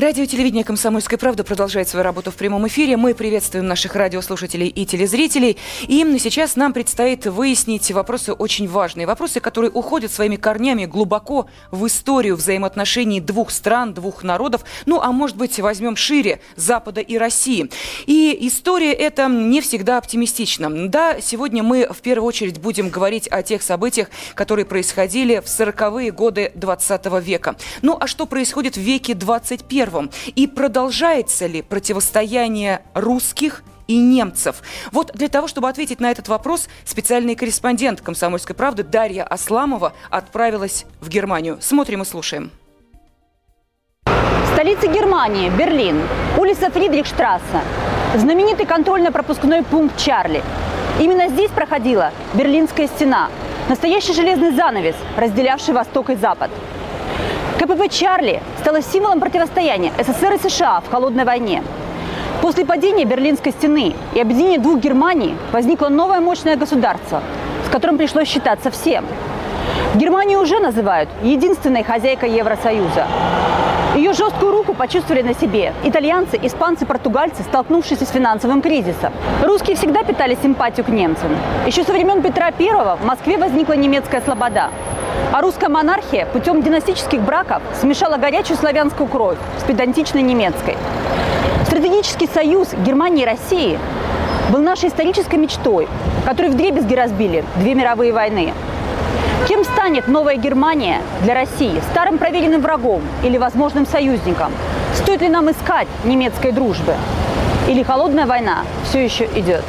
Радио телевидение «Комсомольская правда» продолжает свою работу в прямом эфире. Мы приветствуем наших радиослушателей и телезрителей. И именно сейчас нам предстоит выяснить вопросы очень важные. Вопросы, которые уходят своими корнями глубоко в историю взаимоотношений двух стран, двух народов. Ну, а может быть, возьмем шире Запада и России. И история эта не всегда оптимистична. Да, сегодня мы в первую очередь будем говорить о тех событиях, которые происходили в 40-е годы 20 века. Ну, а что происходит в веке 21 первым? И продолжается ли противостояние русских и немцев? Вот для того, чтобы ответить на этот вопрос, специальный корреспондент «Комсомольской правды» Дарья Асламова отправилась в Германию. Смотрим и слушаем. Столица Германии, Берлин, улица Фридрихштрассе, знаменитый контрольно-пропускной пункт Чарли. Именно здесь проходила Берлинская стена, настоящий железный занавес, разделявший Восток и Запад – КПП «Чарли» стало символом противостояния СССР и США в холодной войне. После падения Берлинской стены и объединения двух Германий возникло новое мощное государство, с которым пришлось считаться всем. Германию уже называют единственной хозяйкой Евросоюза. Ее жесткую руку почувствовали на себе итальянцы, испанцы, португальцы, столкнувшиеся с финансовым кризисом. Русские всегда питали симпатию к немцам. Еще со времен Петра I в Москве возникла немецкая слобода. А русская монархия путем династических браков смешала горячую славянскую кровь с педантичной немецкой. Стратегический союз Германии и России был нашей исторической мечтой, которую вдребезги разбили две мировые войны. Кем станет новая Германия для России? Старым проверенным врагом или возможным союзником? Стоит ли нам искать немецкой дружбы? Или холодная война все еще идет?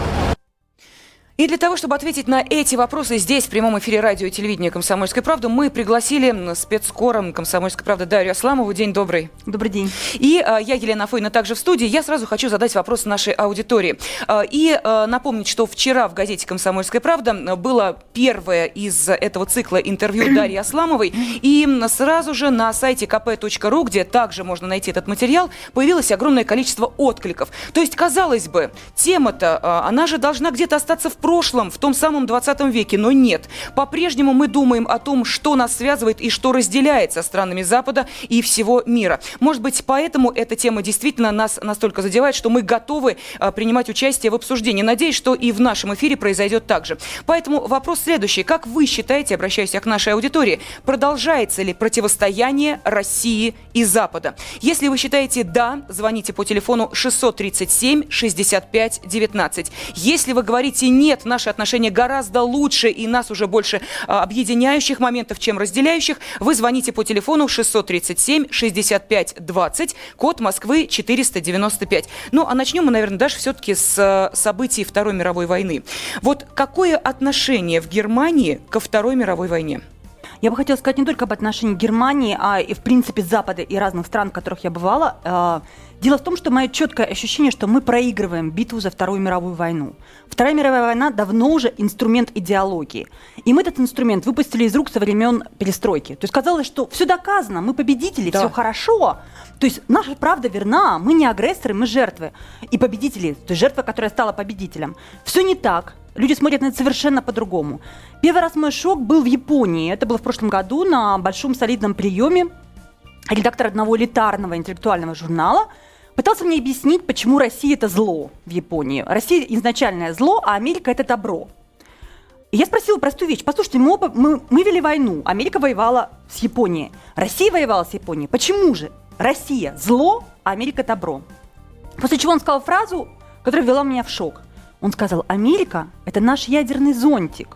И для того, чтобы ответить на эти вопросы здесь, в прямом эфире радио и телевидения «Комсомольской правды», мы пригласили спецскором «Комсомольской правды» Дарью Асламову. День добрый. Добрый день. И а, я, Елена Афойна, также в студии. Я сразу хочу задать вопрос нашей аудитории. А, и а, напомнить, что вчера в газете «Комсомольская правда» было первое из этого цикла интервью Дарьи Асламовой. И сразу же на сайте kp.ru, где также можно найти этот материал, появилось огромное количество откликов. То есть, казалось бы, тема-то, она же должна где-то остаться в прошлом прошлом, в том самом 20 веке, но нет. По-прежнему мы думаем о том, что нас связывает и что разделяет со странами Запада и всего мира. Может быть, поэтому эта тема действительно нас настолько задевает, что мы готовы а, принимать участие в обсуждении. Надеюсь, что и в нашем эфире произойдет так же. Поэтому вопрос следующий. Как вы считаете, обращаясь к нашей аудитории, продолжается ли противостояние России и Запада? Если вы считаете «да», звоните по телефону 637 65 19. Если вы говорите «нет», нет, наши отношения гораздо лучше и нас уже больше а, объединяющих моментов, чем разделяющих, вы звоните по телефону 637 65 20, код Москвы 495. Ну, а начнем мы, наверное, даже все-таки с а, событий Второй мировой войны. Вот какое отношение в Германии ко Второй мировой войне? Я бы хотела сказать не только об отношении Германии, а и, в принципе, Запада и разных стран, в которых я бывала. Дело в том, что мое четкое ощущение, что мы проигрываем битву за Вторую мировую войну. Вторая мировая война давно уже инструмент идеологии. И мы этот инструмент выпустили из рук со времен перестройки. То есть казалось, что все доказано, мы победители, да. все хорошо. То есть наша правда верна, мы не агрессоры, мы жертвы. И победители, то есть жертва, которая стала победителем. Все не так. Люди смотрят на это совершенно по-другому. Первый раз мой шок был в Японии. Это было в прошлом году на большом солидном приеме редактор одного элитарного интеллектуального журнала – пытался мне объяснить, почему Россия это зло в Японии. Россия изначальное зло, а Америка это добро. И я спросила простую вещь. Послушайте, мы, оба, мы, мы вели войну. Америка воевала с Японией. Россия воевала с Японией. Почему же Россия зло, а Америка добро? После чего он сказал фразу, которая ввела меня в шок. Он сказал, Америка – это наш ядерный зонтик.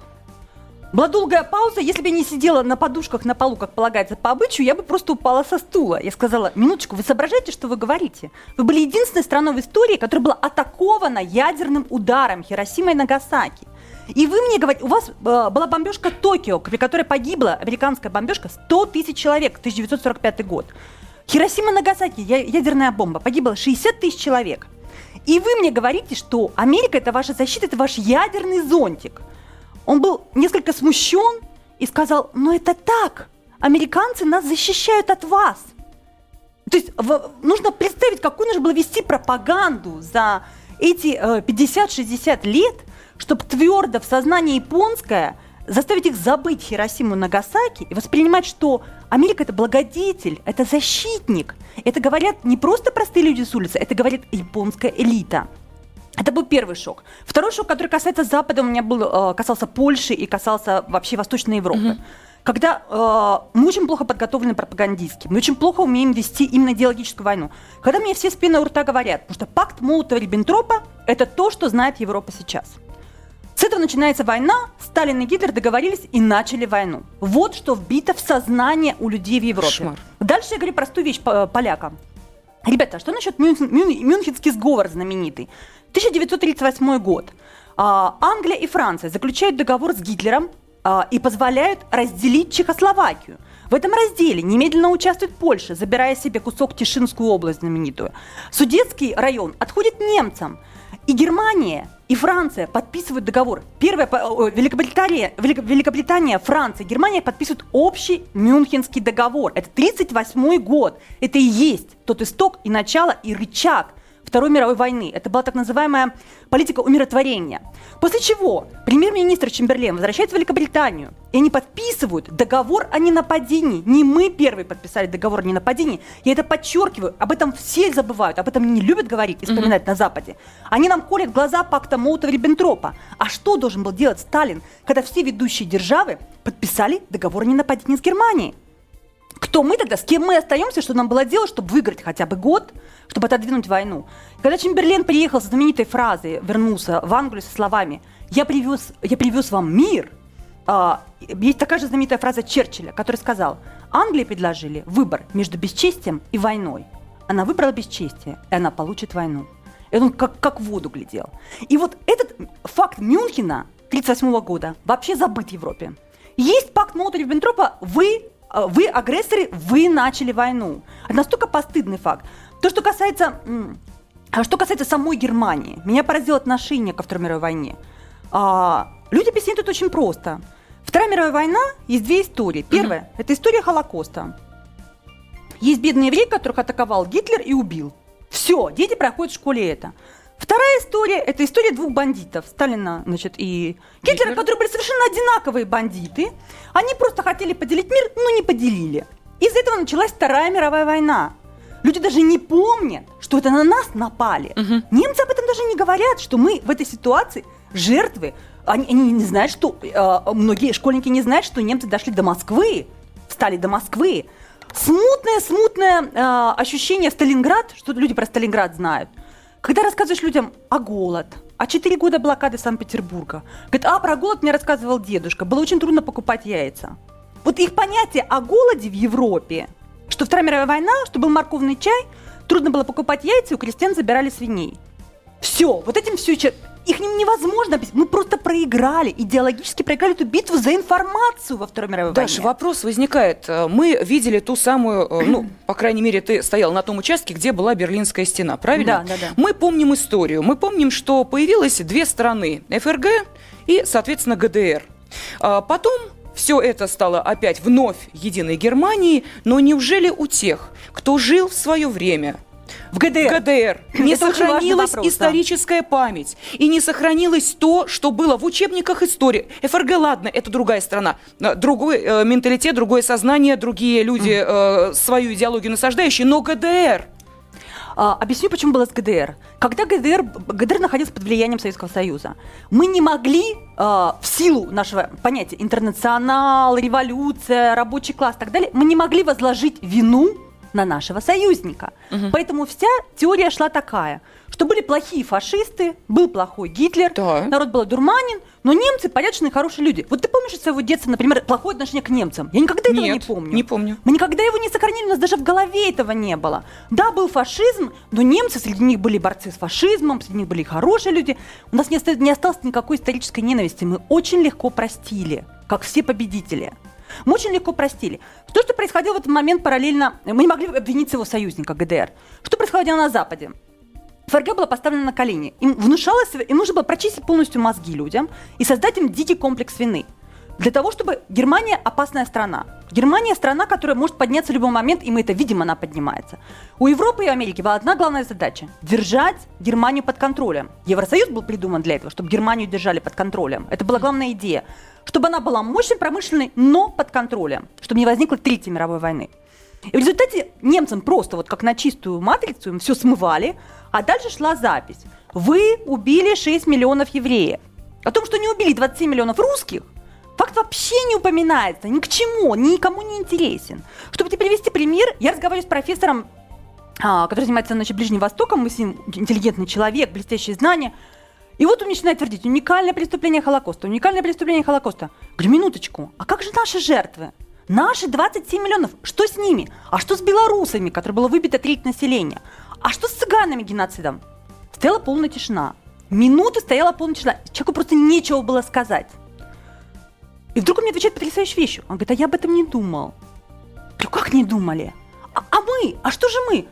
Была долгая пауза. Если бы я не сидела на подушках на полу, как полагается по обычаю, я бы просто упала со стула. Я сказала, минуточку, вы соображаете, что вы говорите? Вы были единственной страной в истории, которая была атакована ядерным ударом Хиросима и Нагасаки. И вы мне говорите, у вас э, была бомбежка Токио, при которой погибла американская бомбежка 100 тысяч человек, 1945 год. Хиросима Нагасаки, ядерная бомба, погибло 60 тысяч человек. И вы мне говорите, что Америка это ваша защита, это ваш ядерный зонтик – он был несколько смущен и сказал, но это так, американцы нас защищают от вас. То есть в, нужно представить, какую нужно было вести пропаганду за эти э, 50-60 лет, чтобы твердо в сознании японское заставить их забыть Хиросиму Нагасаки и воспринимать, что Америка это благодетель, это защитник. Это говорят не просто простые люди с улицы, это говорит японская элита. Это был первый шок. Второй шок, который касается Запада, у меня был, э, касался Польши и касался вообще Восточной Европы. Mm-hmm. Когда э, мы очень плохо подготовлены пропагандистски, мы очень плохо умеем вести именно идеологическую войну. Когда мне все спины у рта говорят, потому что пакт Молотова-Риббентропа – это то, что знает Европа сейчас. С этого начинается война, Сталин и Гитлер договорились и начали войну. Вот что вбито в сознание у людей в Европе. Кошмар. Дальше я говорю простую вещь полякам. Ребята, что насчет Мюнхен, Мюнхенский сговор знаменитый? 1938 год. А, Англия и Франция заключают договор с Гитлером а, и позволяют разделить Чехословакию. В этом разделе немедленно участвует Польша, забирая себе кусок Тишинскую область знаменитую. Судетский район отходит немцам. И Германия, и Франция подписывают договор. Первая, Великобритания, Великобритания, Франция, Германия подписывают общий Мюнхенский договор. Это 1938 год. Это и есть тот исток и начало, и рычаг – Второй мировой войны. Это была так называемая политика умиротворения. После чего премьер-министр Чемберлен возвращается в Великобританию, и они подписывают договор о ненападении. Не мы первые подписали договор о ненападении. Я это подчеркиваю. Об этом все забывают. Об этом не любят говорить и вспоминать mm-hmm. на Западе. Они нам колят глаза пакта Молотова-Риббентропа. А что должен был делать Сталин, когда все ведущие державы подписали договор о ненападении с Германией? Кто мы тогда, с кем мы остаемся, что нам было делать, чтобы выиграть хотя бы год, чтобы отодвинуть войну. Когда Чемберлен приехал с знаменитой фразой, вернулся в Англию со словами «Я привез, я привез вам мир», а, есть такая же знаменитая фраза Черчилля, который сказал «Англии предложили выбор между бесчестием и войной. Она выбрала бесчестие, и она получит войну». И он как, как в воду глядел. И вот этот факт Мюнхена 1938 года вообще забыт в Европе. Есть пакт Молотова-Риббентропа, вы вы агрессоры, вы начали войну. Это настолько постыдный факт. То, что касается, а что касается самой Германии, меня поразило отношение ко Второй мировой войне. А, люди объясняют это очень просто. Вторая мировая война есть две истории. Первая mm-hmm. это история Холокоста. Есть бедный еврей, которых атаковал Гитлер и убил. Все, дети проходят в школе это. Вторая история – это история двух бандитов, Сталина значит, и Гитлера, Гитлер? которые были совершенно одинаковые бандиты. Они просто хотели поделить мир, но не поделили. Из этого началась Вторая мировая война. Люди даже не помнят, что это на нас напали. Угу. Немцы об этом даже не говорят, что мы в этой ситуации жертвы. Они, они не знают, что э, многие школьники не знают, что немцы дошли до Москвы, встали до Москвы. Смутное, смутное э, ощущение в Сталинград, что люди про Сталинград знают – когда рассказываешь людям о голод, о 4 года блокады Санкт-Петербурга, говорит, а про голод мне рассказывал дедушка, было очень трудно покупать яйца. Вот их понятие о голоде в Европе, что Вторая мировая война, что был морковный чай, трудно было покупать яйца, и у крестьян забирали свиней. Все, вот этим все их невозможно объяснить. Мы просто проиграли, идеологически проиграли эту битву за информацию во Второй мировой Даша, войне. вопрос возникает. Мы видели ту самую, э, ну, по крайней мере, ты стоял на том участке, где была Берлинская стена, правильно? Да, да, да. Мы помним историю. Мы помним, что появилось две страны, ФРГ и, соответственно, ГДР. А потом все это стало опять вновь единой Германией, но неужели у тех, кто жил в свое время – в ГДР. ГДР. Не Это сохранилась вопрос, историческая да. память. И не сохранилось то, что было в учебниках истории. ФРГ, ладно, это другая страна. Э, другой э, менталитет, другое сознание, другие люди э, свою идеологию насаждающие. Но ГДР, а, объясню, почему было с ГДР. Когда ГДР, ГДР находился под влиянием Советского Союза, мы не могли а, в силу нашего понятия интернационал, революция, рабочий класс и так далее, мы не могли возложить вину на нашего союзника. Угу. Поэтому вся теория шла такая, что были плохие фашисты, был плохой Гитлер, да. народ был дурманин, но немцы порядочные, хорошие люди. Вот ты помнишь из своего детства, например, плохое отношение к немцам? Я никогда этого Нет, не помню. не помню. Мы никогда его не сохранили, у нас даже в голове этого не было. Да, был фашизм, но немцы, среди них были борцы с фашизмом, среди них были хорошие люди. У нас не осталось, не осталось никакой исторической ненависти. Мы очень легко простили, как все победители. Мы очень легко простили. То, что происходило в этот момент параллельно, мы не могли обвинить своего союзника ГДР. Что происходило на Западе? ФРГ была поставлена на колени. Им внушалось, им нужно было прочистить полностью мозги людям и создать им дикий комплекс вины. для того, чтобы Германия опасная страна. Германия страна, которая может подняться в любой момент, и мы это видим, она поднимается. У Европы и Америки была одна главная задача – держать Германию под контролем. Евросоюз был придуман для этого, чтобы Германию держали под контролем. Это была главная идея. Чтобы она была мощной, промышленной, но под контролем. Чтобы не возникло Третьей мировой войны. И в результате немцам просто вот как на чистую матрицу им все смывали, а дальше шла запись. Вы убили 6 миллионов евреев. О том, что не убили 27 миллионов русских, факт вообще не упоминается, ни к чему, никому не интересен. Чтобы тебе привести пример, я разговариваю с профессором, а, который занимается значит, Ближним Востоком, мы с ним интеллигентный человек, блестящие знания. И вот он начинает твердить, уникальное преступление Холокоста, уникальное преступление Холокоста. Говорю, минуточку, а как же наши жертвы? Наши 27 миллионов, что с ними? А что с белорусами, которые было выбито треть населения? А что с цыганами геноцидом? Стояла полная тишина. Минуты стояла полная тишина. Человеку просто нечего было сказать. И вдруг он мне отвечает потрясающую вещь. Он говорит, а я об этом не думал. Я говорю, как не думали? А, а мы? А что же мы?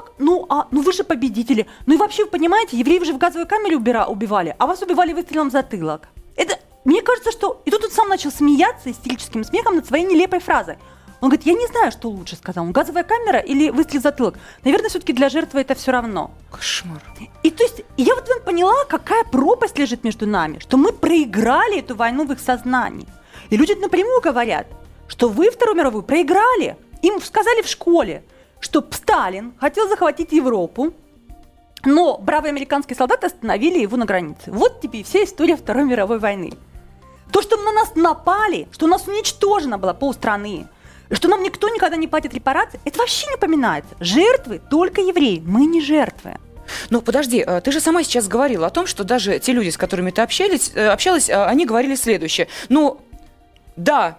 Ну как? Ну, а, ну вы же победители. Ну и вообще, вы понимаете, евреев же в газовой камере убира, убивали, а вас убивали выстрелом в затылок. Это, мне кажется, что... И тут он сам начал смеяться истерическим смехом над своей нелепой фразой. Он говорит, я не знаю, что лучше, сказал он, газовая камера или выстрел в затылок. Наверное, все-таки для жертвы это все равно. Кошмар. И то есть, я вот поняла, какая пропасть лежит между нами, что мы проиграли эту войну в их сознании. И люди напрямую говорят, что вы Вторую мировую проиграли. Им сказали в школе, что Сталин хотел захватить Европу, но бравые американские солдаты остановили его на границе. Вот тебе и вся история Второй мировой войны. То, что на нас напали, что у нас уничтожена была полстраны, что нам никто никогда не платит репарации, это вообще не упоминается. Жертвы только евреи, мы не жертвы. Ну, подожди, э, ты же сама сейчас говорила о том, что даже те люди, с которыми ты общались, э, общалась, э, они говорили следующее. Ну, да,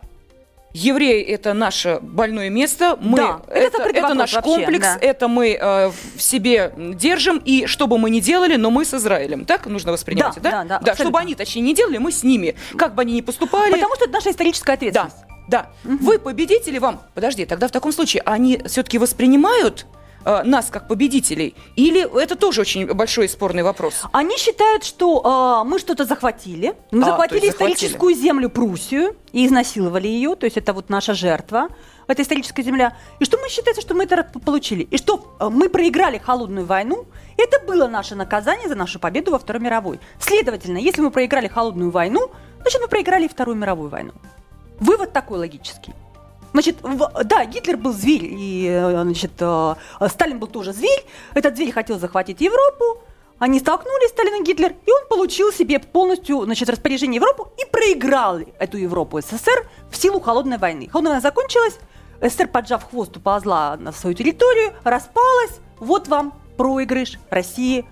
Евреи это наше больное место, мы да, это, это, это наш вообще, комплекс, да. это мы э, в себе держим, и что бы мы ни делали, но мы с Израилем. Так нужно воспринимать, да? Да, да, да, да чтобы они, точнее, не делали, мы с ними. Как бы они ни поступали. Потому что это наша историческая ответственность. Да, да. Угу. Вы победители, вам. Подожди, тогда в таком случае они все-таки воспринимают э, нас как победителей? Или это тоже очень большой и спорный вопрос? Они считают, что э, мы что-то захватили. Мы а, захватили историческую захватили. землю Пруссию и изнасиловали ее. То есть это вот наша жертва, эта историческая земля. И что мы считаем, что мы это получили. И что э, мы проиграли холодную войну. Это было наше наказание за нашу победу во Второй мировой. Следовательно, если мы проиграли холодную войну, значит мы проиграли и Вторую мировую войну. Вывод такой логический. Значит, в, да, Гитлер был зверь, и э, значит, э, Сталин был тоже зверь. Этот зверь хотел захватить Европу. Они столкнулись, Сталин и Гитлер, и он получил себе полностью значит, распоряжение Европу и проиграл эту Европу СССР в силу холодной войны. Холодная война закончилась, СССР, поджав хвост, уползла на свою территорию, распалась. Вот вам проигрыш России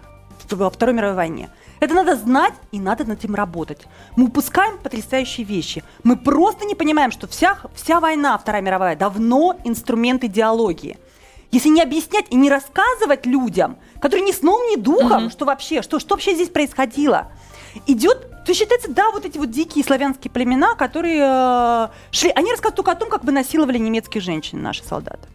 во Второй мировой войне. Это надо знать и надо над этим работать. Мы упускаем потрясающие вещи. Мы просто не понимаем, что вся, вся война, Вторая мировая, давно инструмент идеологии. Если не объяснять и не рассказывать людям, которые ни сном, ни духом, угу. что вообще, что, что вообще здесь происходило, идет, то считается, да, вот эти вот дикие славянские племена, которые э, шли, они рассказывают только о том, как бы насиловали немецких женщин наши солдаты.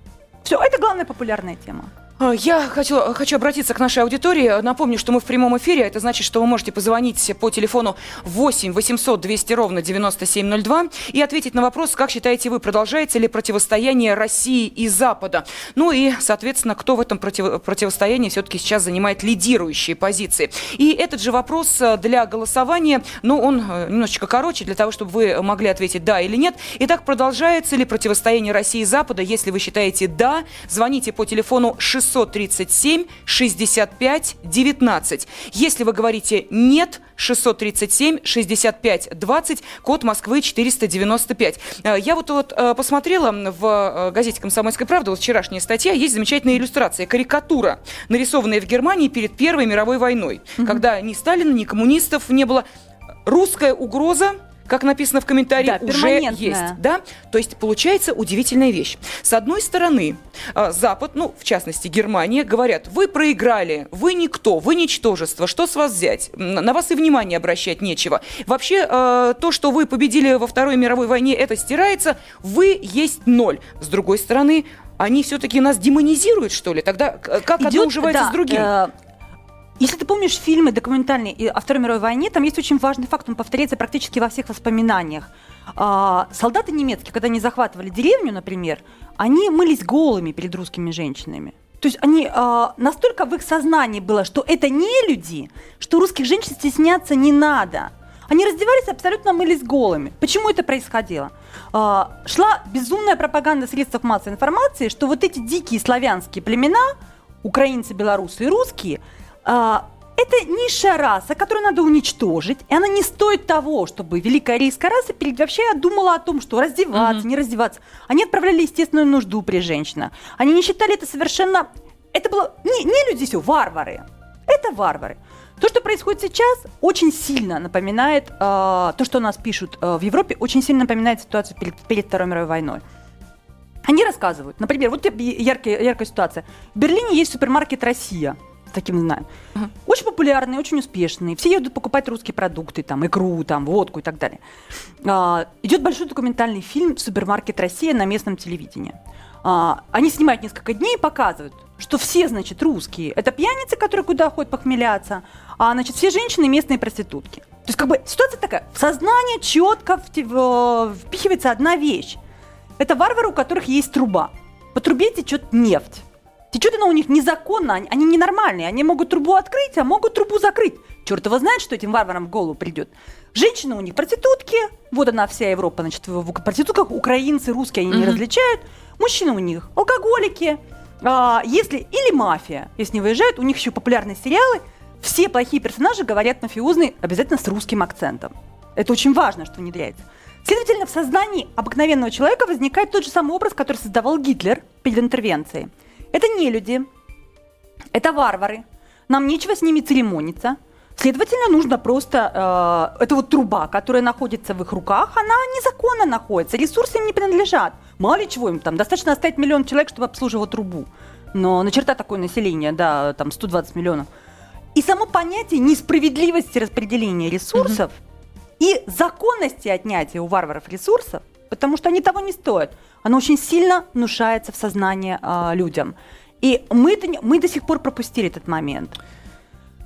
Все, это главная популярная тема. А, я хочу, хочу обратиться к нашей аудитории. Напомню, что мы в прямом эфире. Это значит, что вы можете позвонить по телефону 8 800 200 ровно 9702 и ответить на вопрос, как считаете вы, продолжается ли противостояние России и Запада. Ну и, соответственно, кто в этом против, противостоянии все-таки сейчас занимает лидирующие позиции. И этот же вопрос э, для голосования, ну, он э, немножечко короче, для того, чтобы вы могли ответить да или нет. Итак, продолжается ли противостояние России и Запада? Если вы считаете да, звоните по телефону 6 637 65 19. Если вы говорите «нет», 637 65 20, код Москвы 495. Э, я вот, вот э, посмотрела в э, газете «Комсомольская правда», вот вчерашняя статья, есть замечательная иллюстрация, карикатура, нарисованная в Германии перед Первой мировой войной, mm-hmm. когда ни Сталина, ни коммунистов не было. Русская угроза как написано в комментарии, да, уже есть. Да? То есть получается удивительная вещь. С одной стороны, а, Запад, ну, в частности, Германия, говорят, вы проиграли, вы никто, вы ничтожество, что с вас взять? На вас и внимание обращать нечего. Вообще, а, то, что вы победили во Второй мировой войне, это стирается, вы есть ноль. С другой стороны, они все-таки нас демонизируют, что ли? Тогда как Идет, одно уживается да, с другим? Э, если ты помнишь фильмы документальные о Второй мировой войне, там есть очень важный факт, он повторяется практически во всех воспоминаниях. А, солдаты немецкие, когда они захватывали деревню, например, они мылись голыми перед русскими женщинами. То есть они э, настолько в их сознании было, что это не люди, что русских женщин стесняться не надо. Они раздевались абсолютно мылись голыми. Почему это происходило? Э, шла безумная пропаганда средств массовой информации, что вот эти дикие славянские племена, украинцы, белорусы и русские, э, это низшая раса, которую надо уничтожить, и она не стоит того, чтобы великая арийская раса вообще думала о том, что раздеваться, mm-hmm. не раздеваться. Они отправляли естественную нужду при женщинах. Они не считали это совершенно... Это было не, не люди все, варвары. Это варвары. То, что происходит сейчас, очень сильно напоминает, э, то, что у нас пишут э, в Европе, очень сильно напоминает ситуацию перед, перед Второй мировой войной. Они рассказывают, например, вот яркая, яркая ситуация. В Берлине есть супермаркет «Россия», таким знаем. Uh-huh. Очень популярные, очень успешные. Все едут покупать русские продукты, там, икру, там, водку и так далее. А, идет большой документальный фильм «Супермаркет Россия» на местном телевидении. А, они снимают несколько дней и показывают, что все, значит, русские. Это пьяницы, которые куда ходят похмеляться, а, значит, все женщины местные проститутки. То есть, как бы, ситуация такая, в сознание четко впихивается одна вещь. Это варвары, у которых есть труба. По трубе течет нефть. Течет она у них незаконно, они, они ненормальные. Они могут трубу открыть, а могут трубу закрыть. Черт его знает, что этим варварам в голову придет. Женщины у них проститутки, вот она вся Европа, значит, в проститутках украинцы, русские, они mm-hmm. не различают. Мужчины у них алкоголики, а, если или мафия, если не выезжают, у них еще популярные сериалы. Все плохие персонажи говорят мафиозные обязательно с русским акцентом. Это очень важно, что внедряется. Следовательно, в сознании обыкновенного человека возникает тот же самый образ, который создавал Гитлер перед интервенцией. Это не люди, это варвары. Нам нечего с ними церемониться. Следовательно, нужно просто... Э, это вот труба, которая находится в их руках, она незаконно находится, ресурсы им не принадлежат. Мало ли чего им там, достаточно оставить миллион человек, чтобы обслуживать трубу. Но на черта такое население, да, там 120 миллионов. И само понятие несправедливости распределения ресурсов угу. и законности отнятия у варваров ресурсов, потому что они того не стоят, оно очень сильно внушается в сознание э, людям. И мы, мы до сих пор пропустили этот момент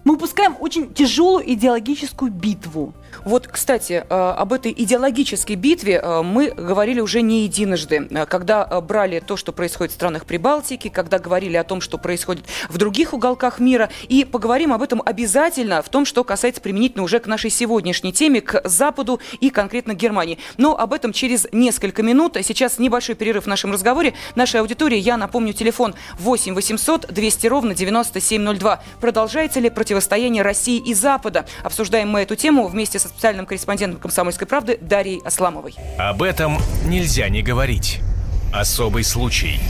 мы упускаем очень тяжелую идеологическую битву. Вот, кстати, э, об этой идеологической битве э, мы говорили уже не единожды, э, когда брали то, что происходит в странах Прибалтики, когда говорили о том, что происходит в других уголках мира, и поговорим об этом обязательно в том, что касается применительно уже к нашей сегодняшней теме, к Западу и конкретно Германии. Но об этом через несколько минут. Сейчас небольшой перерыв в нашем разговоре. Нашей аудитории, я напомню, телефон 8 800 200 ровно 9702. Продолжается ли противостояние России и Запада? Обсуждаем мы эту тему вместе со специальным корреспондентом «Комсомольской правды» Дарьей Асламовой. Об этом нельзя не говорить. Особый случай.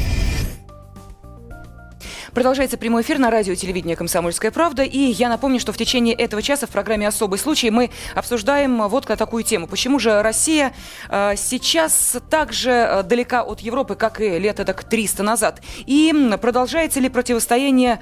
Продолжается прямой эфир на радио и телевидении «Комсомольская правда». И я напомню, что в течение этого часа в программе «Особый случай» мы обсуждаем вот такую тему. Почему же Россия э, сейчас так же э, далека от Европы, как и лет так 300 назад? И продолжается ли противостояние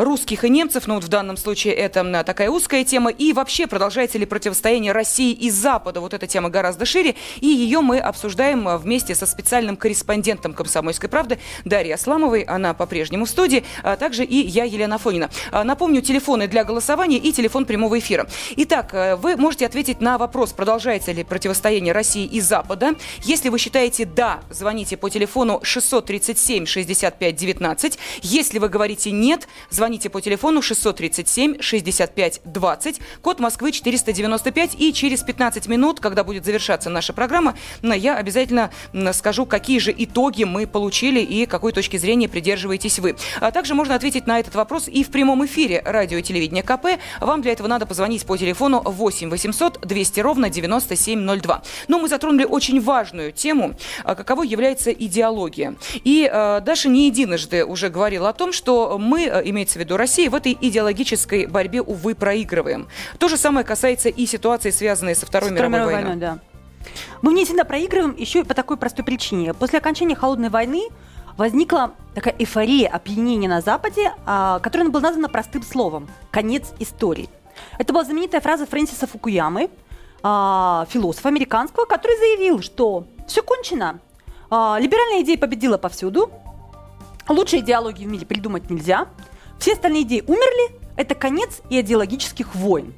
русских и немцев, ну вот в данном случае это такая узкая тема, и вообще продолжается ли противостояние России и Запада, вот эта тема гораздо шире, и ее мы обсуждаем а, вместе со специальным корреспондентом «Комсомольской правды» Дарьей Асламовой, она по-прежнему в студии, а также и я, Елена Фонина. А, напомню, телефоны для голосования и телефон прямого эфира. Итак, э, вы можете ответить на вопрос, продолжается ли противостояние России и Запада. Если вы считаете «да», звоните по телефону 637 65 19. Если вы говорите «нет», звоните Звоните по телефону 637 65 20, код Москвы 495. И через 15 минут, когда будет завершаться наша программа, я обязательно скажу, какие же итоги мы получили и какой точки зрения придерживаетесь вы. А также можно ответить на этот вопрос и в прямом эфире радио и телевидения КП. Вам для этого надо позвонить по телефону 8 800 200 ровно 9702. Но мы затронули очень важную тему, а, каково является идеология. И э, Даша не единожды уже говорила о том, что мы, э, имеется в виду России, в этой идеологической борьбе, увы, проигрываем. То же самое касается и ситуации, связанной со Второй, Второй мировой, мировой войной. Да. Мы в ней всегда проигрываем еще и по такой простой причине. После окончания Холодной войны возникла такая эйфория опьянения на Западе, а, которая была названа простым словом – конец истории. Это была знаменитая фраза Фрэнсиса Фукуямы, а, философа американского, который заявил, что все кончено, а, либеральная идея победила повсюду, лучшей идеологии в мире придумать нельзя – все остальные идеи умерли, это конец идеологических войн.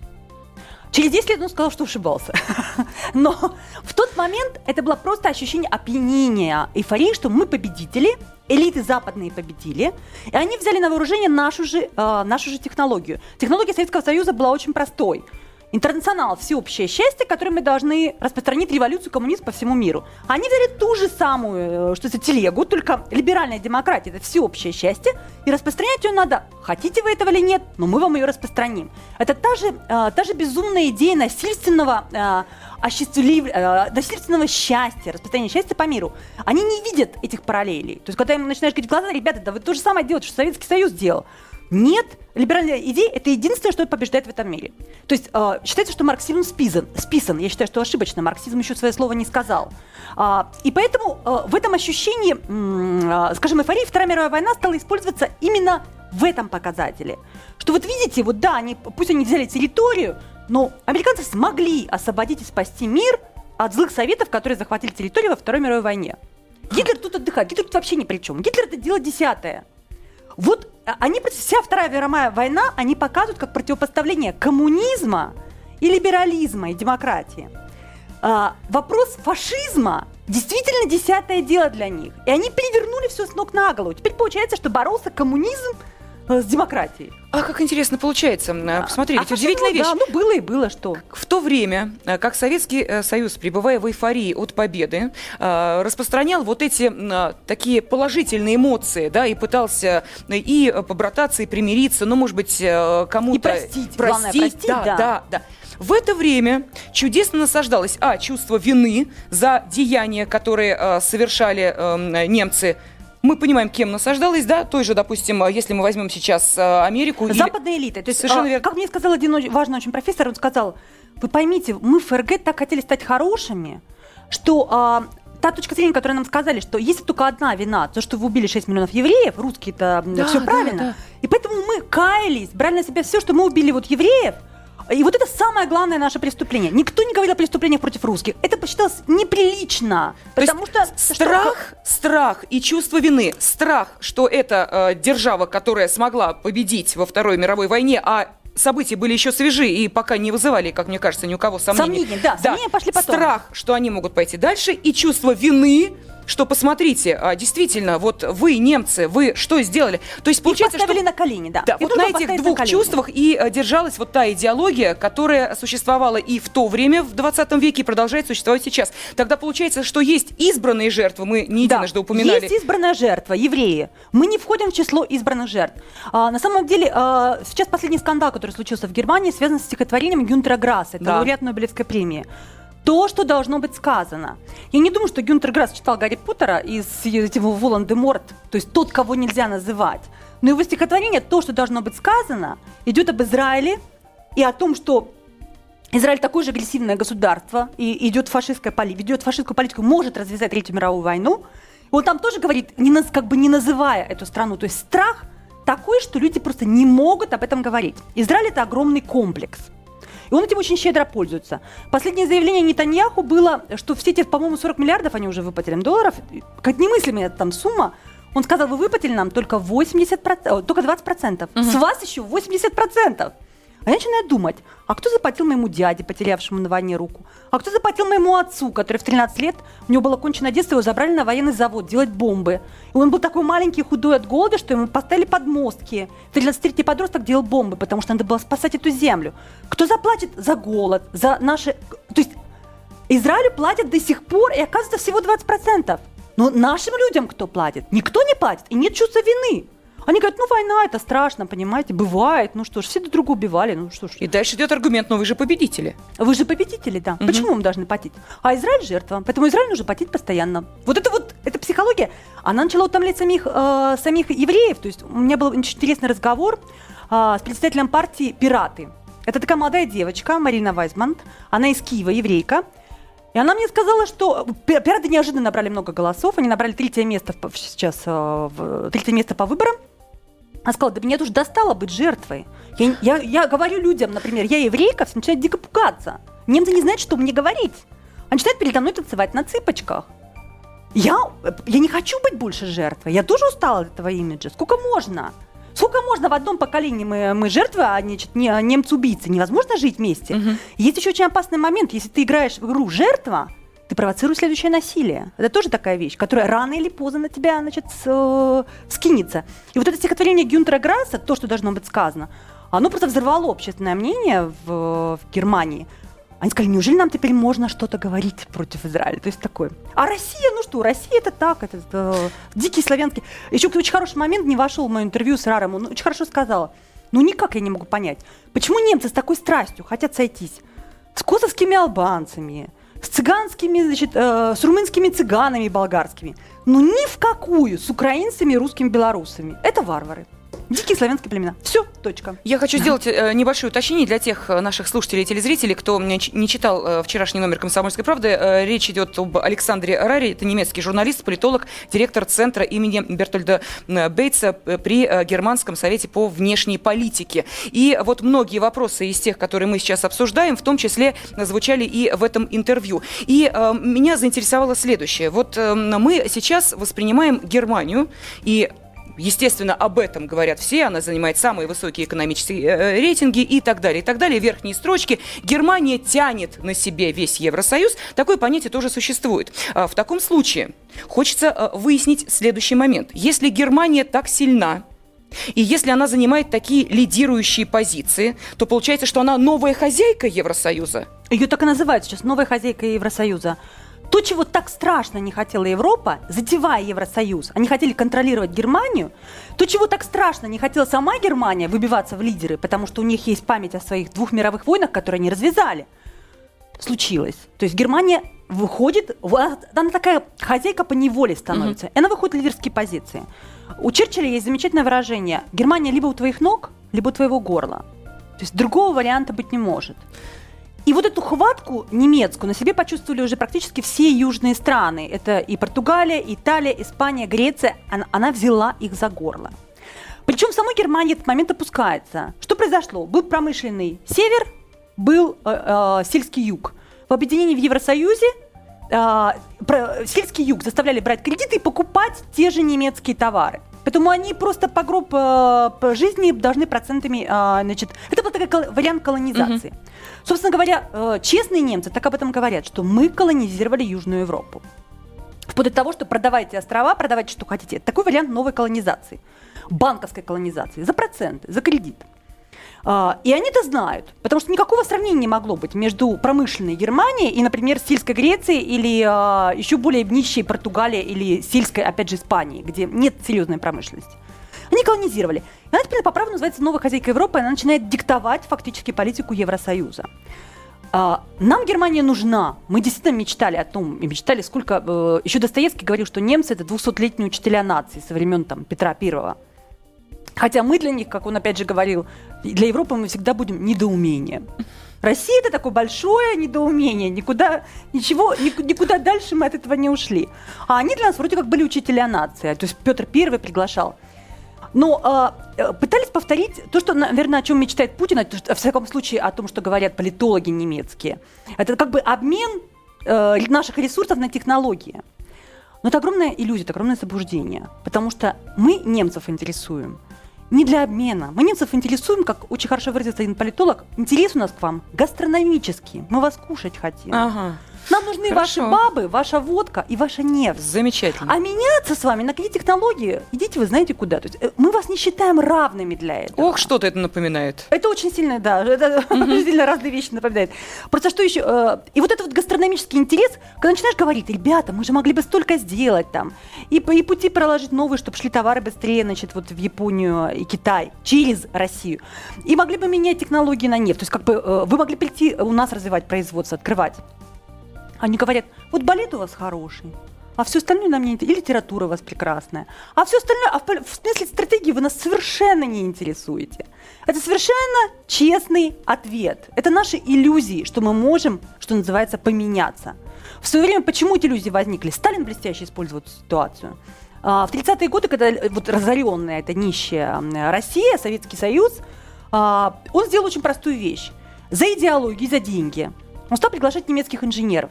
Через 10 лет он сказал, что ошибался. Но в тот момент это было просто ощущение опьянения, эйфории, что мы победители, элиты западные победили, и они взяли на вооружение нашу же, э, нашу же технологию. Технология Советского Союза была очень простой – Интернационал – всеобщее счастье, которое мы должны распространить революцию коммунизма по всему миру. Они взяли ту же самую, э, что это телегу, только либеральная демократия – это всеобщее счастье, и распространять ее надо, хотите вы этого или нет, но мы вам ее распространим. Это та же, э, та же безумная идея насильственного э, э, насильственного счастья, распространения счастья по миру. Они не видят этих параллелей. То есть, когда им начинаешь говорить глаза, ребята, да вы то же самое делаете, что Советский Союз делал. Нет, либеральная идея – это единственное, что побеждает в этом мире. То есть э, считается, что марксизм списан, списан. Я считаю, что ошибочно. Марксизм еще свое слово не сказал. А, и поэтому э, в этом ощущении, э, скажем, эйфории Вторая мировая война стала использоваться именно в этом показателе. Что вот видите, вот да, они, пусть они взяли территорию, но американцы смогли освободить и спасти мир от злых советов, которые захватили территорию во Второй мировой войне. Гитлер тут отдыхает, Гитлер тут вообще ни при чем. Гитлер это дело десятое. Вот а, они, вся Вторая мировая война, они показывают как противопоставление коммунизма и либерализма, и демократии. А, вопрос фашизма действительно десятое дело для них. И они перевернули все с ног на голову. Теперь получается, что боролся коммунизм с демократией. А как интересно получается. Э, посмотри, ведь а удивительная ну, вещь. Да, ну было и было что. В то время, э, как Советский Союз, пребывая в эйфории от победы, распространял вот эти такие положительные эмоции, да, и пытался и побрататься, и примириться, ну, может быть, кому-то... И простить, простить, главное, простить да, да, да. да. В это время чудесно насаждалось, а, чувство вины за деяния, которые э, совершали э, немцы мы понимаем, кем насаждалась, да, той же, допустим, если мы возьмем сейчас э, Америку. Западная или... элита. То есть, Совершенно а, верно. Как мне сказал один важный очень профессор, он сказал, вы поймите, мы в ФРГ так хотели стать хорошими, что а, та точка зрения, которую нам сказали, что есть только одна вина, то, что вы убили 6 миллионов евреев, русские-то да, все правильно. Да, да. И поэтому мы каялись, брали на себя все, что мы убили вот евреев, и вот это самое главное наше преступление. Никто не говорил о преступлениях против русских. Это посчиталось неприлично. То потому что страх, что... страх и чувство вины. Страх, что это э, держава, которая смогла победить во Второй мировой войне, а события были еще свежи и пока не вызывали, как мне кажется, ни у кого сомнений. Сомнения, да, да. сомнения пошли потом. Страх, что они могут пойти дальше, и чувство вины, что посмотрите, а, действительно, вот вы, немцы, вы что сделали? То есть получается, поставили что... на колени, да. Да, вот на этих двух на чувствах и а, держалась вот та идеология, которая существовала и в то время, в 20 веке, и продолжает существовать сейчас. Тогда получается, что есть избранные жертвы, мы не единожды да, упоминали. есть избранная жертва, евреи. Мы не входим в число избранных жертв. А, на самом деле, а, сейчас последний скандал, который случился в Германии, связан с стихотворением Гюнтера Грасса, это да. лауреат Нобелевской премии то, что должно быть сказано. Я не думаю, что Гюнтер Грасс читал Гарри Поттера из этого Волан-де-Морт, то есть тот, кого нельзя называть. Но его стихотворение, то, что должно быть сказано, идет об Израиле и о том, что Израиль такое же агрессивное государство и идет фашистская политика, ведет фашистскую политику, может развязать Третью мировую войну. Он там тоже говорит, не, как бы не называя эту страну. То есть страх такой, что люди просто не могут об этом говорить. Израиль это огромный комплекс. И он этим очень щедро пользуется. Последнее заявление Нетаньяху было, что все эти, по-моему, 40 миллиардов они уже выплатили долларов, как немыслимая там сумма, он сказал, вы выплатили нам только 80%, только 20%. Угу. С вас еще 80%. А я начинаю думать, а кто заплатил моему дяде, потерявшему на войне руку? А кто заплатил моему отцу, который в 13 лет, у него было кончено детство, его забрали на военный завод делать бомбы. И он был такой маленький, худой от голода, что ему поставили подмостки. 13-летний подросток делал бомбы, потому что надо было спасать эту землю. Кто заплатит за голод, за наши... То есть Израилю платят до сих пор, и оказывается всего 20%. Но нашим людям кто платит? Никто не платит, и нет чувства вины. Они говорят, ну война это страшно, понимаете, бывает, ну что ж, все друг друга убивали, ну что ж. И дальше идет аргумент, ну вы же победители. Вы же победители, да. Угу. Почему мы должны платить? А Израиль жертва, поэтому Израиль нужно платить постоянно. Вот это вот, эта психология, она начала утомлять самих, э, самих евреев, то есть у меня был очень интересный разговор э, с представителем партии «Пираты». Это такая молодая девочка, Марина Вайзман, она из Киева, еврейка, и она мне сказала, что пираты неожиданно набрали много голосов, они набрали третье место сейчас, э, третье место по выборам. Она сказала, да меня уже достало быть жертвой. Я, я, я говорю людям, например, я еврейка, все начинают дико пугаться. Немцы не знают, что мне говорить. Они начинают передо мной танцевать на цыпочках. Я, я не хочу быть больше жертвой. Я тоже устала от этого имиджа. Сколько можно? Сколько можно в одном поколении мы, мы жертвы, а значит, не, немцы-убийцы? Невозможно жить вместе. Мгм. Есть еще очень опасный момент. Если ты играешь в игру «жертва», ты провоцируешь следующее насилие. Это тоже такая вещь, которая рано или поздно на тебя, значит, э, скинется. И вот это стихотворение Гюнтера Грасса, то, что должно быть сказано, оно просто взорвало общественное мнение в, в Германии. Они сказали, неужели нам теперь можно что-то говорить против Израиля? То есть такое. А Россия, ну что, Россия это так, это, э, дикий славянский. Еще очень хороший момент не вошел в мое интервью с Раром, он очень хорошо сказала. Ну никак я не могу понять, почему немцы с такой страстью хотят сойтись с косовскими албанцами, с цыганскими, значит, э, с румынскими цыганами болгарскими. Ну ни в какую с украинцами, русскими, белорусами. Это варвары. Дикие славянские племена. Все, точка. Я хочу сделать э, небольшое уточнение для тех э, наших слушателей и телезрителей, кто не, не читал э, вчерашний номер «Комсомольской правды». Э, речь идет об Александре Раре. Это немецкий журналист, политолог, директор центра имени Бертольда Бейтса э, при э, Германском совете по внешней политике. И вот многие вопросы из тех, которые мы сейчас обсуждаем, в том числе звучали и в этом интервью. И э, меня заинтересовало следующее. Вот э, мы сейчас воспринимаем Германию и Естественно, об этом говорят все. Она занимает самые высокие экономические э, рейтинги и так далее, и так далее. Верхние строчки. Германия тянет на себе весь Евросоюз. Такое понятие тоже существует. А, В таком случае хочется э, выяснить следующий момент. Если Германия так сильна, и если она занимает такие лидирующие позиции, то получается, что она новая хозяйка Евросоюза. Ее так и называют сейчас новая хозяйка Евросоюза. То, чего так страшно не хотела Европа, затевая Евросоюз, они хотели контролировать Германию, то, чего так страшно не хотела сама Германия выбиваться в лидеры, потому что у них есть память о своих двух мировых войнах, которые они развязали, случилось. То есть Германия выходит, она такая хозяйка по неволе становится, и она выходит в лидерские позиции. У Черчилля есть замечательное выражение «Германия либо у твоих ног, либо у твоего горла». То есть другого варианта быть не может. И вот эту хватку немецкую на себе почувствовали уже практически все южные страны. Это и Португалия, Италия, Испания, Греция. Она, она взяла их за горло. Причем в самой Германии этот момент опускается. Что произошло? Был промышленный север, был э, э, сельский юг. В объединении в Евросоюзе э, про- сельский юг заставляли брать кредиты и покупать те же немецкие товары. Поэтому они просто по групп э, жизни должны процентами, э, значит, это был такой кол- вариант колонизации. Собственно говоря, э, честные немцы так об этом говорят, что мы колонизировали Южную Европу. Вплоть до того, что продавайте острова, продавайте что хотите. Это такой вариант новой колонизации. Банковской колонизации. За проценты, за кредит. А, И они это знают, потому что никакого сравнения не могло быть между промышленной Германией и, например, сельской Грецией или а, еще более нищей Португалией или сельской, опять же, Испанией, где нет серьезной промышленности. Они колонизировали. И она теперь по праву называется новая хозяйка Европы, и она начинает диктовать фактически политику Евросоюза. А, Нам Германия нужна. Мы действительно мечтали о том, и мечтали, сколько... э, Еще Достоевский говорил, что немцы – это 200-летние учителя нации со времен там, Петра Первого. Хотя мы для них, как он опять же говорил, для Европы мы всегда будем недоумением. Россия это такое большое недоумение, никуда, ничего, ник- никуда дальше мы от этого не ушли. А они для нас вроде как были учителя нации, то есть Петр Первый приглашал. Но а, э, пытались повторить то, что, наверное, о чем мечтает Путин, во всяком случае о том, что говорят политологи немецкие. Это как бы обмен э, наших ресурсов на технологии. Но это огромная иллюзия, это огромное заблуждение. Потому что мы немцев интересуем не для обмена. Мы немцев интересуем, как очень хорошо выразился один политолог, интерес у нас к вам гастрономический. Мы вас кушать хотим. Ага. Нам нужны ваши Хорошо. бабы, ваша водка и ваша нефть. Замечательно. А меняться с вами на какие технологии, идите вы знаете куда. То есть э, мы вас не считаем равными для этого. Ох, что-то это напоминает. Это очень сильно, да, это очень сильно разные вещи напоминает. Просто что еще? э, И вот этот вот гастрономический интерес, когда начинаешь говорить, ребята, мы же могли бы столько сделать там, и, п- и пути проложить новые, чтобы шли товары быстрее, значит, вот в Японию и Китай через Россию, и могли бы менять технологии на нефть, то есть как бы э, вы могли прийти у нас развивать производство, открывать. Они говорят, вот балет у вас хороший, а все остальное нам не интересует. И литература у вас прекрасная. А все остальное, а в, в смысле стратегии вы нас совершенно не интересуете. Это совершенно честный ответ. Это наши иллюзии, что мы можем, что называется, поменяться. В свое время почему эти иллюзии возникли? Сталин блестяще использовал эту ситуацию. А, В 30-е годы, когда э, вот разоренная эта нищая Россия, Советский Союз, а, он сделал очень простую вещь. За идеологию, за деньги он стал приглашать немецких инженеров.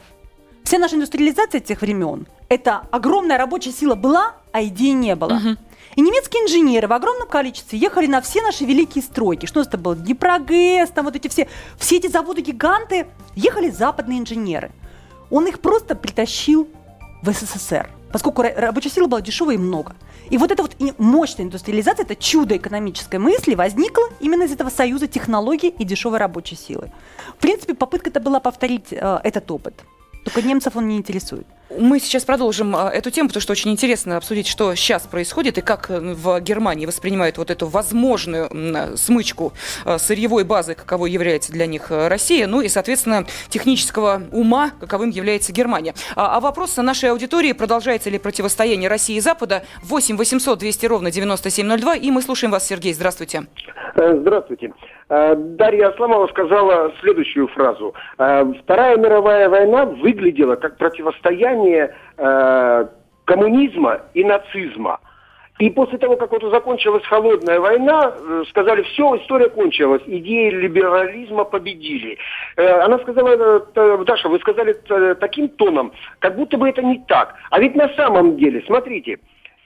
Вся наша индустриализация тех времен – это огромная рабочая сила была, а идеи не было. Мгм. И немецкие инженеры в огромном количестве ехали на все наши великие стройки. Что это было? Днепрогэс, там вот эти все, все эти заводы-гиганты. Ехали западные инженеры. Он их просто притащил в СССР, поскольку ра- рабочей силы было дешево и много. И вот эта вот мощная индустриализация, это чудо экономической мысли возникло именно из этого союза технологий и дешевой рабочей силы. В принципе, попытка это была повторить э, этот опыт. Только немцев он не интересует. Мы сейчас продолжим а, эту тему, потому что очень интересно обсудить, что сейчас происходит и как э, в Германии воспринимают вот эту возможную м, смычку э, сырьевой базы, каковой является для них э, Россия, ну и, соответственно, технического ума, каковым является Германия. А, а вопрос нашей аудитории, продолжается ли противостояние России и Запада, 8 800 200 ровно 9702, и мы слушаем вас, Сергей, здравствуйте. Э, Здравствуйте. Э, Дарья Асламова сказала следующую фразу. Э, Вторая мировая война выглядела как противостояние э, коммунизма и нацизма. И после того, как вот закончилась холодная война, э, сказали, все, история кончилась, идеи либерализма победили. Э, Она сказала, э, Даша, вы сказали таким тоном, как будто бы это не так. А ведь на самом деле, смотрите,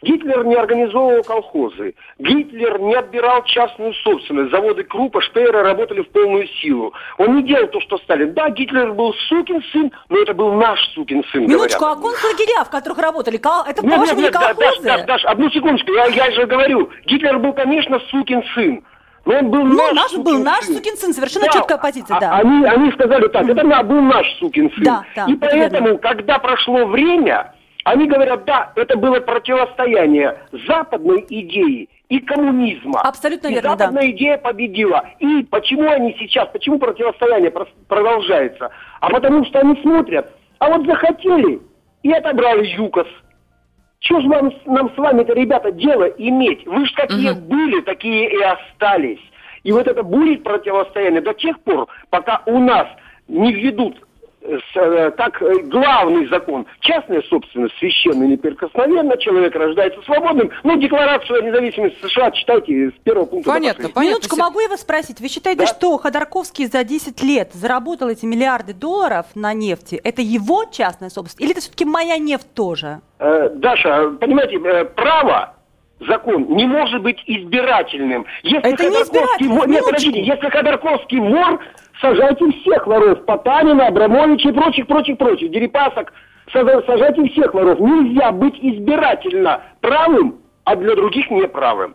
Гитлер не организовывал колхозы. Гитлер не отбирал частную собственность. Заводы Крупа, Шпеера работали в полную силу. Он не делал то, что Сталин. Да, Гитлер был сукин сын, но это был наш сукин сын, Минуточку, а говорят. концлагеря, в которых работали, это, Нет, нет, не нет, да, Даш, колхозы? Даш, Даш, одну секундочку, я, я же говорю, Гитлер был, конечно, сукин сын. Но он был Ну, наш, наш сукин был наш сукин сын, совершенно Да, четкая позиция, а- да. Они, они сказали так, это был наш сукин сын. Да, да, И это поэтому, верно. когда прошло время, они говорят, да, это было противостояние западной идеи и коммунизма. Абсолютно и верно, да. западная идея победила. И почему они сейчас, почему противостояние продолжается? А потому что они смотрят, а вот захотели и отобрали ЮКОС. Что же вам, нам с вами-то, ребята, дело иметь? Вы же какие Мгм. были, такие и остались. И вот это будет противостояние до тех пор, пока у нас не введут э, с, э, главный закон. Частная собственность священная неприкосновенна, человек рождается свободным. Ну, декларацию о независимости США читайте с первого пункта. Понятно, понятно. Минуточку, могу я вас спросить? Вы считаете, Да. что Ходорковский за 10 лет заработал эти миллиарды долларов на нефти? Это его частная собственность? Или это все-таки моя нефть тоже? Э, Даша, понимаете, право, закон не может быть избирательным. Если Это не Ходорковский избирательно, вор- Нет, подождите, если Ходорковский вор, сажайте всех воров. Потанина, Абрамовича и прочих, прочих, прочих. Дерипасок. Сажа- Сажайте всех воров. Нельзя быть избирательно правым, а для других неправым.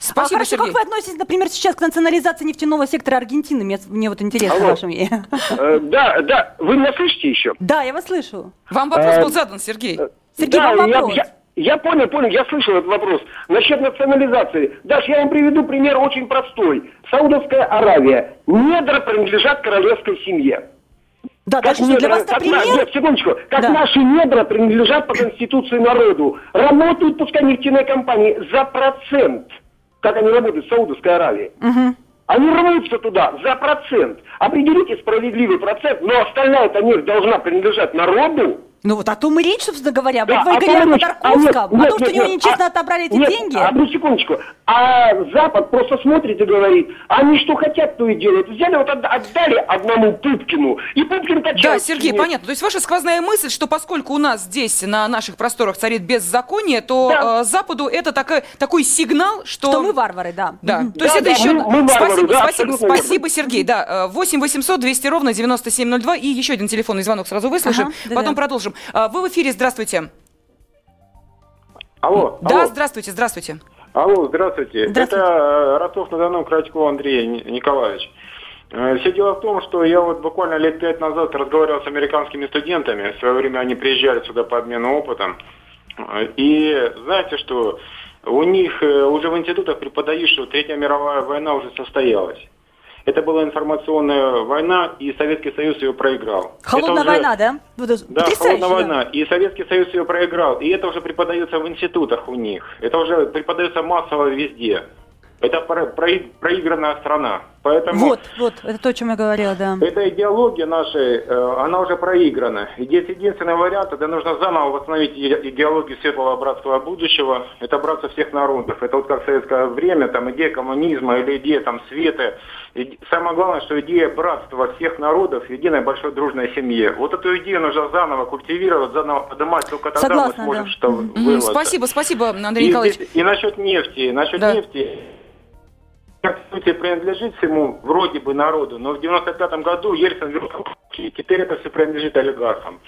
Спасибо, а хорошо, Сергей. как вы относитесь, например, сейчас к национализации нефтяного сектора Аргентины? Мне, мне вот интересно Алло. ваше мнение. Э, Да, да, вы меня слышите еще? Да, я вас слышу. Вам вопрос Э, был задан, Сергей. Сергей, да, вам вопрос. Я, я понял, понял, я слышал этот вопрос. Насчет национализации. Даш, я вам приведу пример очень простой. Саудовская Аравия. Недра принадлежат королевской семье. Да, дальше что, недра- для вас как на- пример? Нет, секундочку. Как Да. наши недра принадлежат по Конституции народу. Работают, пускай нефтяные компании, за процент. Как они работают в Саудовской Аравии. Мгм. Они рвутся туда за процент. Определите справедливый процент, но остальная эта нефть должна принадлежать народу. Ну вот о том и речь, собственно говоря. Да, вот вы а говорили о Ходорковском, а нет, о том, что нет, у него нет, нечестно а- отобрали эти нет, деньги. Одну секундочку. А Запад просто смотрит и говорит, они что хотят, то и делают. Взяли, вот отда- отдали одному Пупкину, и Пупкин качает. Да, Сергей, нефть. понятно. То есть ваша сквозная мысль, что поскольку у нас здесь, на наших просторах, царит беззаконие, то Да. э, Западу это такой, такой сигнал, что... Что мы варвары, да. Да, Мгм. то есть Да, это да, еще... мы- мы варвары, спасибо, да, спасибо, спасибо, Сергей. Да, э, 8 800 200 ровно 9702 и еще один телефонный звонок сразу выслушаем, Ага, да-да. потом продолжим. А, Вы в эфире, здравствуйте. Алло, Да, алло, здравствуйте, здравствуйте. алло, здравствуйте. Здравствуйте. Это э, Ростов-на-Дону Кратьков Андрей Ни- Николаевич. Э, Все дело в том, что я вот буквально лет пять назад разговаривал с американскими студентами. В свое время они приезжали сюда по обмену опытом. И знаете, что у них э, уже в институтах преподают, что Третья мировая война уже состоялась. Это была информационная война, и Советский Союз ее проиграл. Холодная Это уже- война, да? Да, холодная да. война. И Советский Союз ее проиграл. И это уже преподается в институтах у них. Это уже преподается массово везде. Это про- прои- проигранная страна. Поэтому Вот, вот, это то, о чем я говорила, да. эта идеология наша, э, она уже проиграна. И здесь единственный вариант, это нужно заново восстановить иде- идеологию светлого братского будущего. Это братство всех народов. Это вот как в советское время, там идея коммунизма или идея там света. И самое главное, что идея братства всех народов в единой большой дружной семье. Вот эту идею нужно заново культивировать, заново поднимать. Только тогда Согласна, мы сможем да. что вырваться. Спасибо, спасибо, Андрей И, Николаевич. и- и насчет нефти. Насчет Да. нефти. Конституция принадлежит всему вроде бы народу, но в 95 году Ельцин вернул теперь это все принадлежит олигархам.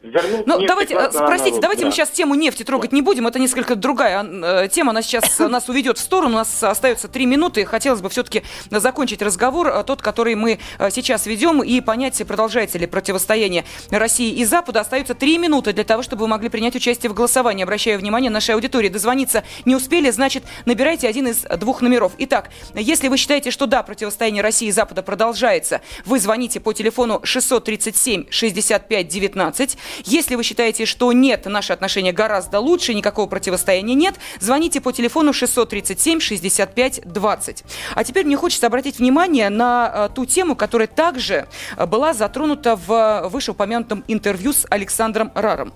Вернуть Ну, давайте, э, простите, народ, давайте да. мы сейчас тему нефти трогать не будем. Это несколько другая э, тема. Она сейчас нас уведет в сторону. У нас остается три минуты. Хотелось бы все-таки закончить разговор, э, тот, который мы сейчас ведем, и понять, продолжается ли противостояние России и Запада. Остается три минуты для того, чтобы вы могли принять участие в голосовании. Обращаю внимание нашей аудитории. Дозвониться не успели, значит, набирайте один из двух номеров. Итак, если вы считаете, что да, противостояние России и Запада продолжается, вы звоните по телефону 637 65 19. Если вы считаете, что нет, наши отношения гораздо лучше, никакого противостояния нет, звоните по телефону 637 65 20. А теперь мне хочется обратить внимание на э, ту тему, которая также э, была затронута в э, вышеупомянутом интервью с Александром Раром.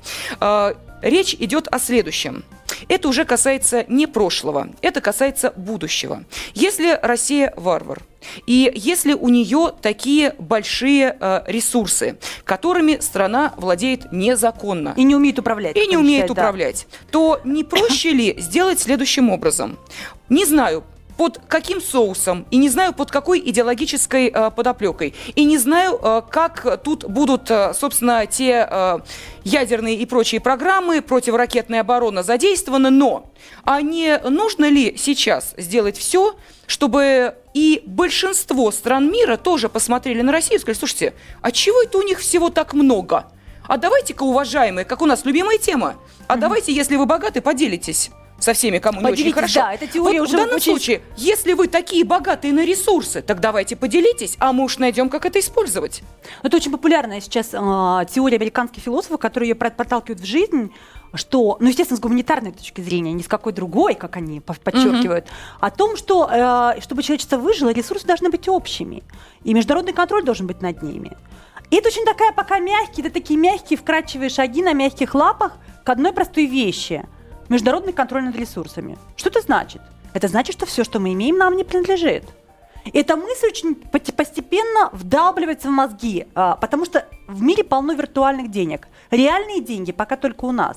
Речь идет о следующем. Это уже касается не прошлого, это касается будущего. Если Россия варвар, и если у нее такие большие э, ресурсы, которыми страна владеет незаконно, И не умеет управлять. и не умеет считает, да. управлять, то не проще ли сделать следующим образом? Не знаю, под каким соусом, и не знаю, под какой идеологической э, подоплекой, и не знаю, э, как тут будут, э, собственно, те э, ядерные и прочие программы, противоракетная оборона задействованы, но а не нужно ли сейчас сделать все, чтобы и большинство стран мира тоже посмотрели на Россию и сказали, слушайте, а чего это у них всего так много? А давайте-ка, уважаемые, как у нас любимая тема, а давайте, если вы богаты, поделитесь со всеми, кому не очень хорошо. да, эта теория Вот уже в данном очень- случае, если вы такие богатые на ресурсы, так давайте поделитесь, а мы уж найдем, как это использовать. Это очень популярная сейчас э, теория американских философов, которые ее проталкивают в жизнь, что, ну, естественно, с гуманитарной точки зрения, не с какой другой, как они подчеркивают, о том, что э, чтобы человечество выжило, ресурсы должны быть общими, и международный контроль должен быть над ними. И это очень такая пока мягкие, это такие мягкие, вкрадчивые шаги на мягких лапах к одной простой вещи – международный контроль над ресурсами. Что это значит? Это значит, что все, что мы имеем, нам не принадлежит. И Эта мысль очень постепенно вдалбливается в мозги, а, потому что в мире полно виртуальных денег. Реальные деньги пока только у нас.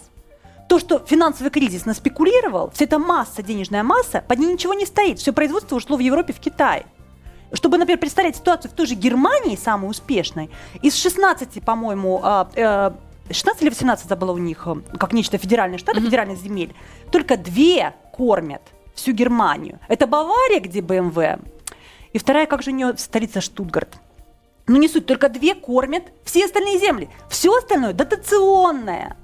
То, что финансовый кризис наспекулировал, вся эта масса, денежная масса, под ней ничего не стоит. Все производство ушло в Европе, в Китай. Чтобы, например, представлять ситуацию в той же Германии, самой успешной, из 16, по-моему, а, э, 16 или 18 забыла у них, э, как нечто федеральное штат, федеральных земель, только две кормят всю Германию. Это Бавария, где БМВ, и вторая, как же у нее столица Штутгарт. Ну не суть, только две кормят все остальные земли. Все остальное дотационное.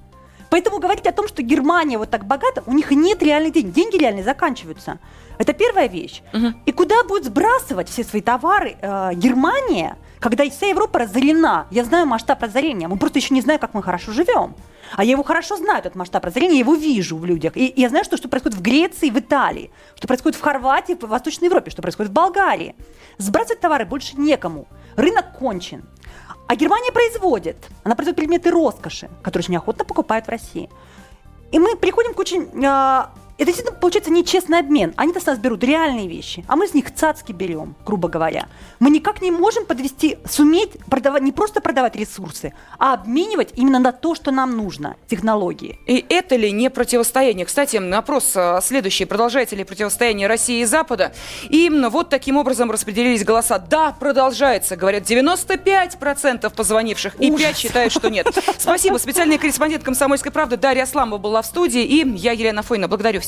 Поэтому говорить о том, что Германия вот так богата, у них нет реальных денег. Деньги реально заканчиваются. Это первая вещь. И куда будет сбрасывать все свои товары э, Германия, когда вся Европа разорена? Я знаю масштаб разорения. Мы просто еще не знаем, как мы хорошо живем. А я его хорошо знаю, этот масштаб разорения, я его вижу в людях. И я знаю, что, что происходит в Греции, в Италии, что происходит в Хорватии, в Восточной Европе, что происходит в Болгарии. Сбрасывать товары больше некому. Рынок кончен. А Германия производит. Она производит предметы роскоши, которые очень охотно покупают в России. И мы приходим к очень... э, это действительно получается нечестный обмен. Они-то с нас берут реальные вещи, а мы с них цацки берем, грубо говоря. Мы никак не можем подвести, суметь продавать, не просто продавать ресурсы, а обменивать именно на то, что нам нужно, технологии. И это ли не противостояние? Кстати, опрос э, следующий. Продолжается ли противостояние России и Запада? И м, вот таким образом распределились голоса. Да, продолжается, говорят 95% позвонивших, и 5 считают, что нет. Спасибо. Специальный корреспондент «Комсомольской правды» Дарья Асламова была в студии, и я, Елена Фойна. Благодарю